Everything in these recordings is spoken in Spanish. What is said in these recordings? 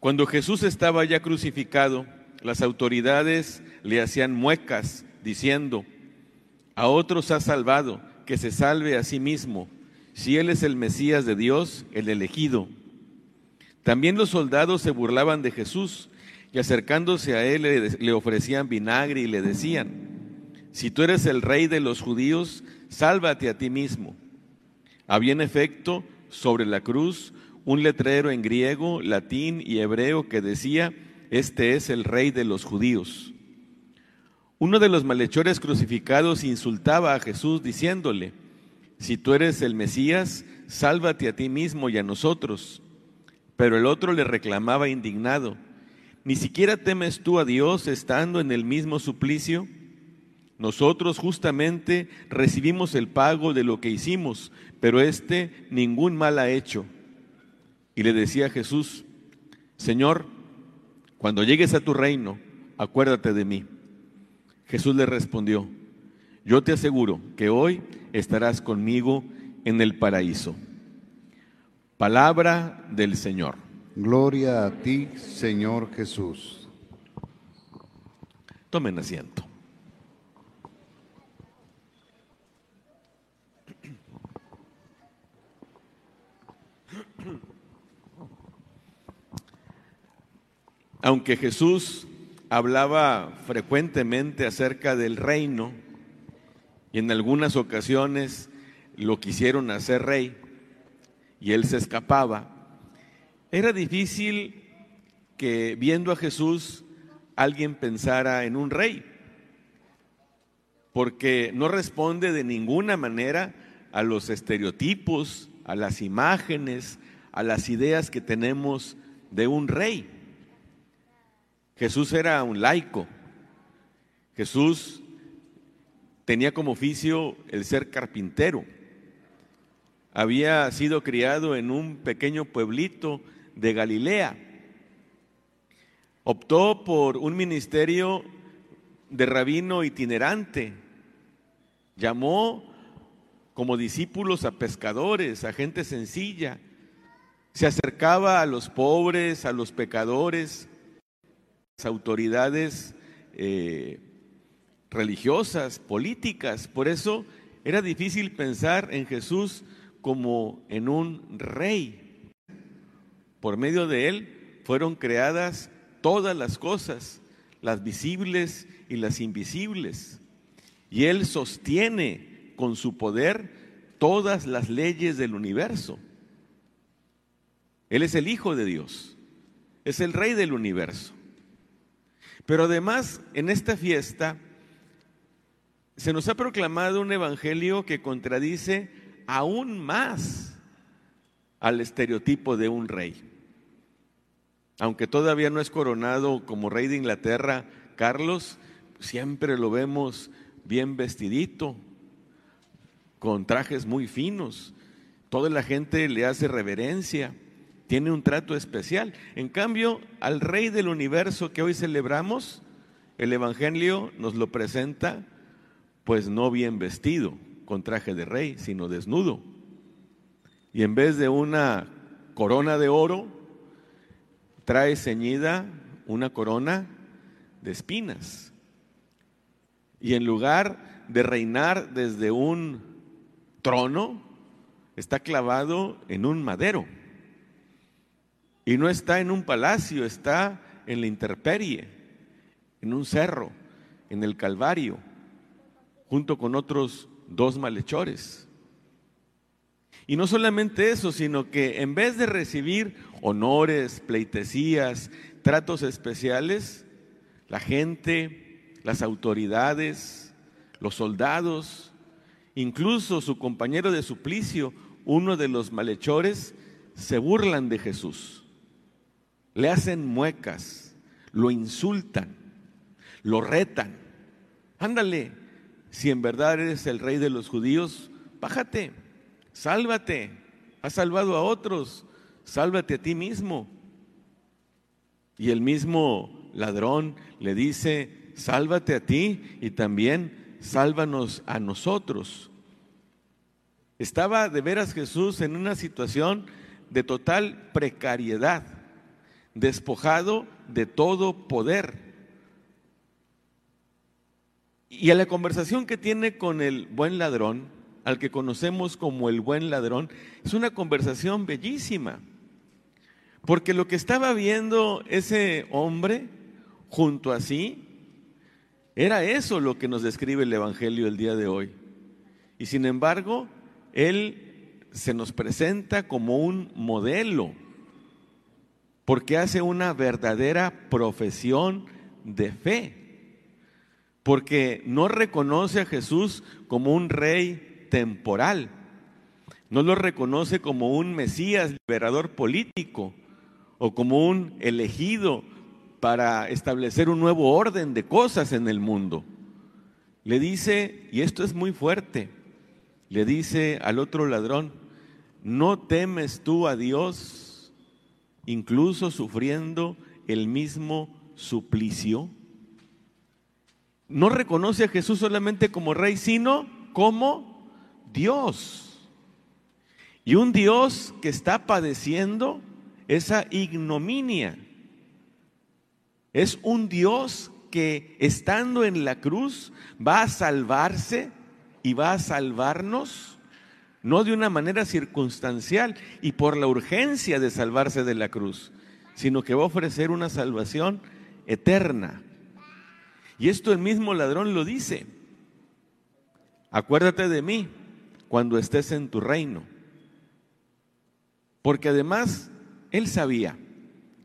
Cuando Jesús estaba ya crucificado, las autoridades le hacían muecas diciendo, a otros ha salvado, que se salve a sí mismo, si Él es el Mesías de Dios, el elegido. También los soldados se burlaban de Jesús y acercándose a Él le, ofrecían vinagre y le decían, si tú eres el rey de los judíos, sálvate a ti mismo. Había en efecto sobre la cruz un letrero en griego, latín y hebreo que decía, este es el rey de los judíos. Uno de los malhechores crucificados insultaba a Jesús diciéndole, si tú eres el Mesías, sálvate a ti mismo y a nosotros. Pero el otro le reclamaba indignado, ¿ni siquiera temes tú a Dios estando en el mismo suplicio? Nosotros justamente recibimos el pago de lo que hicimos, pero éste ningún mal ha hecho. Y le decía a Jesús, Señor, cuando llegues a tu reino, acuérdate de mí. Jesús le respondió, yo te aseguro que hoy estarás conmigo en el paraíso. Palabra del Señor. Gloria a ti, Señor Jesús. Tomen asiento. Aunque Jesús hablaba frecuentemente acerca del reino y en algunas ocasiones lo quisieron hacer rey y él se escapaba. Era difícil que viendo a Jesús alguien pensara en un rey, porque no responde de ninguna manera a los estereotipos, a las imágenes, a las ideas que tenemos de un rey. Jesús era un laico. Jesús tenía como oficio el ser carpintero. Había sido criado en un pequeño pueblito de Galilea. Optó por un ministerio de rabino itinerante. Llamó como discípulos a pescadores, a gente sencilla. Se acercaba a los pobres, a los pecadores, autoridades eh, religiosas, políticas. Por eso era difícil pensar en Jesús como en un rey. Por medio de él fueron creadas todas las cosas, las visibles y las invisibles. Y él sostiene con su poder todas las leyes del universo. Él es el Hijo de Dios, es el Rey del universo. Pero además, en esta fiesta se nos ha proclamado un evangelio que contradice aún más al estereotipo de un rey. Aunque todavía no es coronado como rey de Inglaterra, Carlos, siempre lo vemos bien vestidito, con trajes muy finos. Toda la gente le hace reverencia tiene un trato especial. En cambio, al Rey del universo que hoy celebramos, el Evangelio nos lo presenta pues no bien vestido, con traje de rey, sino desnudo. Y en vez de una corona de oro, trae ceñida una corona de espinas. Y en lugar de reinar desde un trono, está clavado en un madero. Y no está en un palacio, está en la interperie, en un cerro, en el Calvario, junto con otros dos malhechores. Y no solamente eso, sino que en vez de recibir honores, pleitesías, tratos especiales, la gente, las autoridades, los soldados, incluso su compañero de suplicio, uno de los malhechores, se burlan de Jesús, le hacen muecas, lo insultan, lo retan. Ándale, si en verdad eres el rey de los judíos, bájate, sálvate, has salvado a otros, sálvate a ti mismo. Y el mismo ladrón le dice, sálvate a ti y también sálvanos a nosotros. Estaba de veras Jesús en una situación de total precariedad, despojado de todo poder. Y a la conversación que tiene con el buen ladrón, al que conocemos como el buen ladrón, es una conversación bellísima. Porque lo que estaba viendo ese hombre junto a sí, era eso lo que nos describe el Evangelio el día de hoy. Y sin embargo, él se nos presenta como un modelo, porque hace una verdadera profesión de fe porque no reconoce a Jesús como un rey temporal, no lo reconoce como un Mesías liberador político o como un elegido para establecer un nuevo orden de cosas en el mundo. Le dice, y esto es muy fuerte, le dice al otro ladrón, ¿no temes tú a Dios incluso sufriendo el mismo suplicio? no reconoce a Jesús solamente como rey, sino como Dios. Y un Dios que está padeciendo esa ignominia. Es un Dios que estando en la cruz va a salvarse y va a salvarnos, no de una manera circunstancial y por la urgencia de salvarse de la cruz, sino que va a ofrecer una salvación eterna y esto el mismo ladrón lo dice. Acuérdate de mí cuando estés en tu reino. Porque además él sabía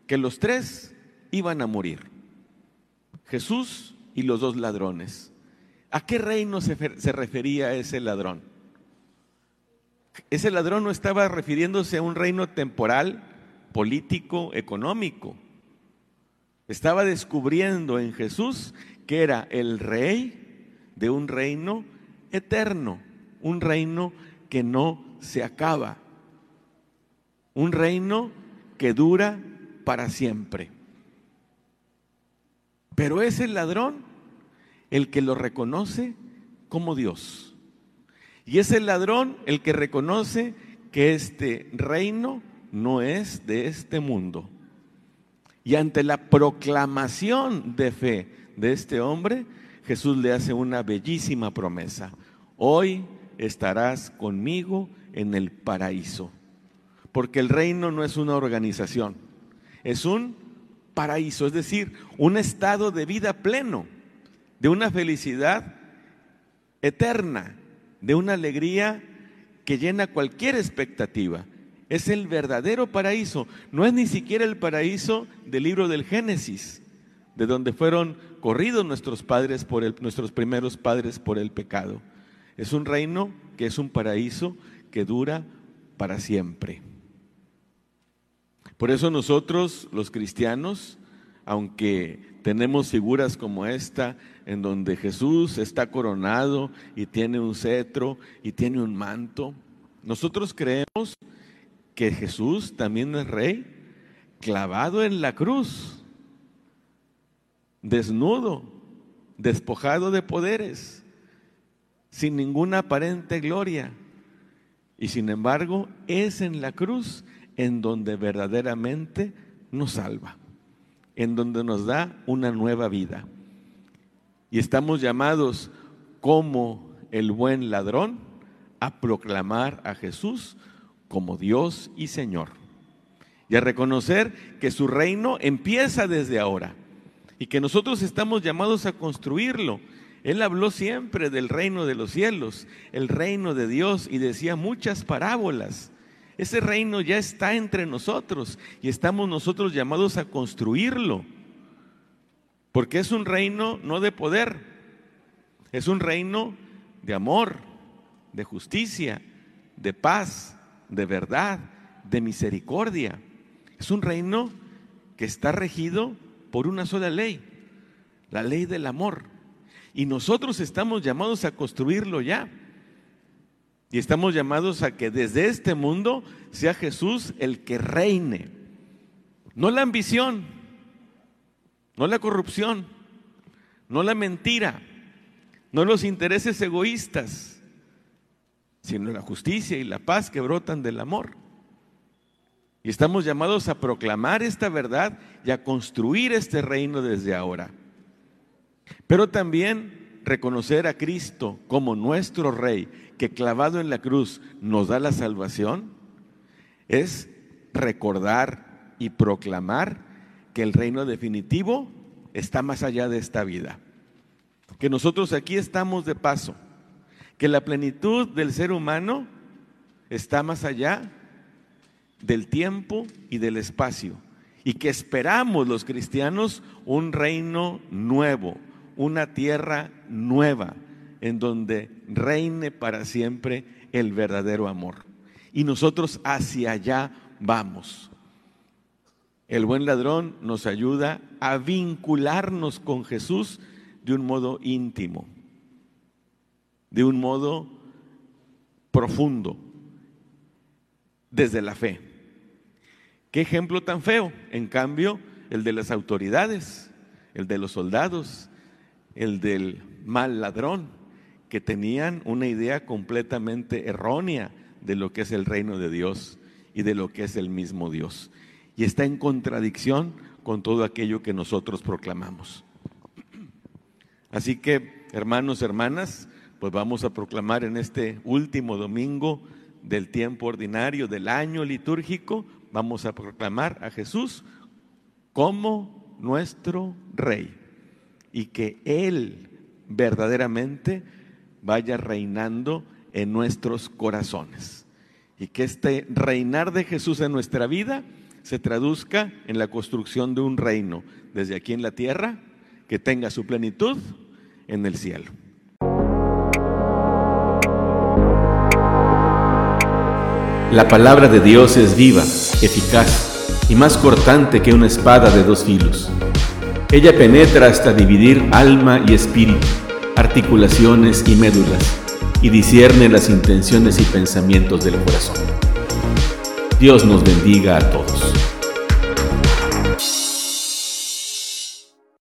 que los tres iban a morir. Jesús y los dos ladrones. ¿A qué reino se, refería ese ladrón? Ese ladrón no estaba refiriéndose a un reino temporal, político, económico. Estaba descubriendo en Jesús que era el rey de un reino eterno, un reino que no se acaba, un reino que dura para siempre. Pero es el ladrón el que lo reconoce como Dios. Y es el ladrón el que reconoce que este reino no es de este mundo. Y ante la proclamación de fe de este hombre, Jesús le hace una bellísima promesa. Hoy estarás conmigo en el paraíso. Porque el reino no es una organización, es un paraíso, es decir, un estado de vida pleno, de una felicidad eterna, de una alegría que llena cualquier expectativa. Es el verdadero paraíso, no es ni siquiera el paraíso del libro del Génesis, de donde fueron corridos nuestros padres por el, nuestros primeros padres por el pecado. Es un reino que es un paraíso que dura para siempre. Por eso nosotros, los cristianos, aunque tenemos figuras como esta, en donde Jesús está coronado y tiene un cetro y tiene un manto, nosotros creemos que Jesús también es rey clavado en la cruz desnudo, despojado de poderes, sin ninguna aparente gloria. Y sin embargo, es en la cruz en donde verdaderamente nos salva, en donde nos da una nueva vida. Y estamos llamados como el buen ladrón a proclamar a Jesús como Dios y Señor. Y a reconocer que su reino empieza desde ahora y que nosotros estamos llamados a construirlo. Él habló siempre del reino de los cielos, el reino de Dios y decía muchas parábolas. Ese reino ya está entre nosotros y estamos nosotros llamados a construirlo. Porque es un reino no de poder, es un reino de amor, de justicia, de paz, de verdad de misericordia. Es un reino que está regido por una sola ley, la ley del amor. Y nosotros estamos llamados a construirlo ya. Y estamos llamados a que desde este mundo sea Jesús el que reine. No la ambición, no la corrupción, no la mentira, no los intereses egoístas, sino la justicia y la paz que brotan del amor. Y estamos llamados a proclamar esta verdad y a construir este reino desde ahora. Pero también reconocer a Cristo como nuestro Rey, que clavado en la cruz nos da la salvación, es recordar y proclamar que el reino definitivo está más allá de esta vida. Que nosotros aquí estamos de paso. Que la plenitud del ser humano está más allá del tiempo y del espacio. Y que esperamos los cristianos un reino nuevo, una tierra nueva, en donde reine para siempre el verdadero amor. Y nosotros hacia allá vamos. El buen ladrón nos ayuda a vincularnos con Jesús de un modo íntimo, de un modo profundo, desde la fe. Qué ejemplo tan feo, en cambio, el de las autoridades, el de los soldados, el del mal ladrón, que tenían una idea completamente errónea de lo que es el reino de Dios y de lo que es el mismo Dios. Y está en contradicción con todo aquello que nosotros proclamamos. Así que, hermanos, hermanas, pues vamos a proclamar en este último domingo del tiempo ordinario del año litúrgico, vamos a proclamar a Jesús como nuestro Rey y que Él verdaderamente vaya reinando en nuestros corazones. Y que este reinar de Jesús en nuestra vida se traduzca en la construcción de un reino desde aquí en la tierra que tenga su plenitud en el cielo. La palabra de Dios es viva, eficaz y más cortante que una espada de dos filos. Ella penetra hasta dividir alma y espíritu, articulaciones y médulas, y discierne las intenciones y pensamientos del corazón. Dios nos bendiga a todos.